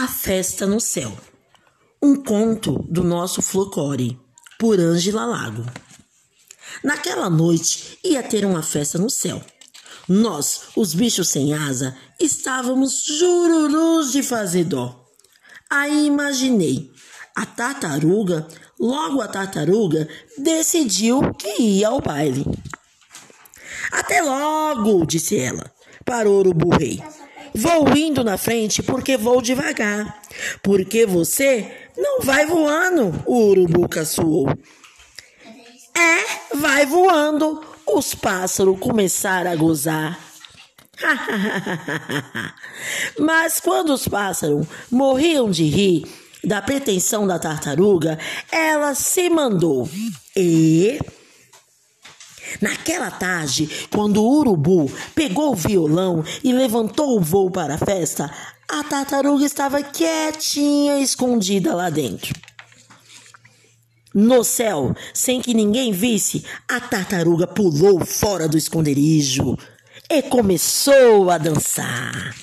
A Festa no Céu. Um conto do nosso folclore, por Ângela Lago. Naquela noite ia ter uma festa no céu. Nós, os bichos sem asa, estávamos jururus de fazer dó. Aí imaginei, a tartaruga, logo a tartaruga, decidiu que ia ao baile. Até logo, disse ela, para o urubu rei. Vou indo na frente porque vou devagar. Porque você não vai voando, o urubu caçoou. É, vai voando. Os pássaros começaram a gozar. Mas quando os pássaros morriam de rir da pretensão da tartaruga, ela se mandou. E Naquela tarde, quando o urubu pegou o violão e levantou o voo para a festa, a tartaruga estava quietinha, escondida lá dentro. No céu, sem que ninguém visse, a tartaruga pulou fora do esconderijo e começou a dançar.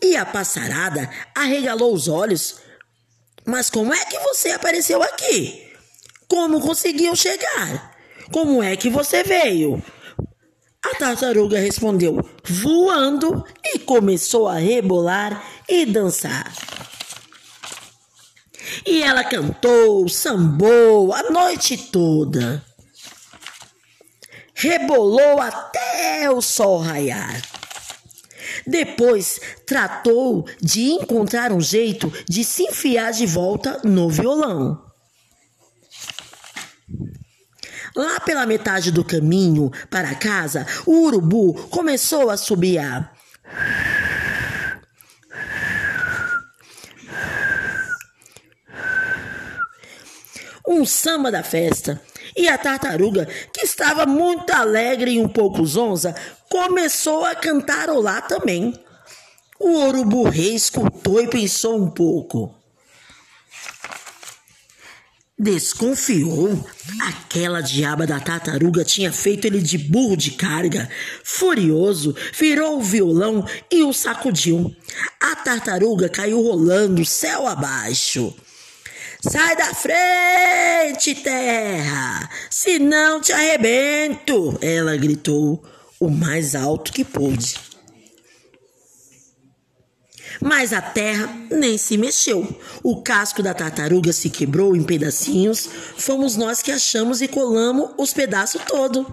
E a passarada arregalou os olhos. Mas como é que você apareceu aqui? Como conseguiu chegar? Como é que você veio? A tartaruga respondeu, voando, e começou a rebolar e dançar. E ela cantou, sambou a noite toda. Rebolou até o sol raiar. Depois tratou de encontrar um jeito de se enfiar de volta no violão. Lá pela metade do caminho para casa, o urubu começou a subiar. Um samba da festa. E a tartaruga, que estava muito alegre e um pouco zonza, começou a cantarolar também. O urubu rei escutou e pensou um pouco. Desconfiou. Aquela diaba da tartaruga tinha feito ele de burro de carga. Furioso, virou o violão e o sacudiu. A tartaruga caiu rolando céu abaixo. Sai da frente, terra, senão te arrebento, ela gritou o mais alto que pôde. Mas a terra nem se mexeu. O casco da tartaruga se quebrou em pedacinhos. Fomos nós que achamos e colamos os pedaços todos.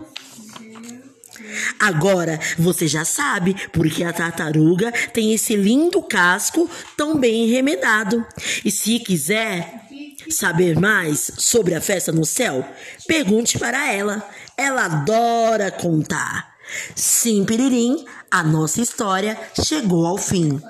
Agora você já sabe porque a tartaruga tem esse lindo casco tão bem remedado. E se quiser saber mais sobre a festa no céu, pergunte para ela. Ela adora contar. Sim, Piririm, a nossa história chegou ao fim.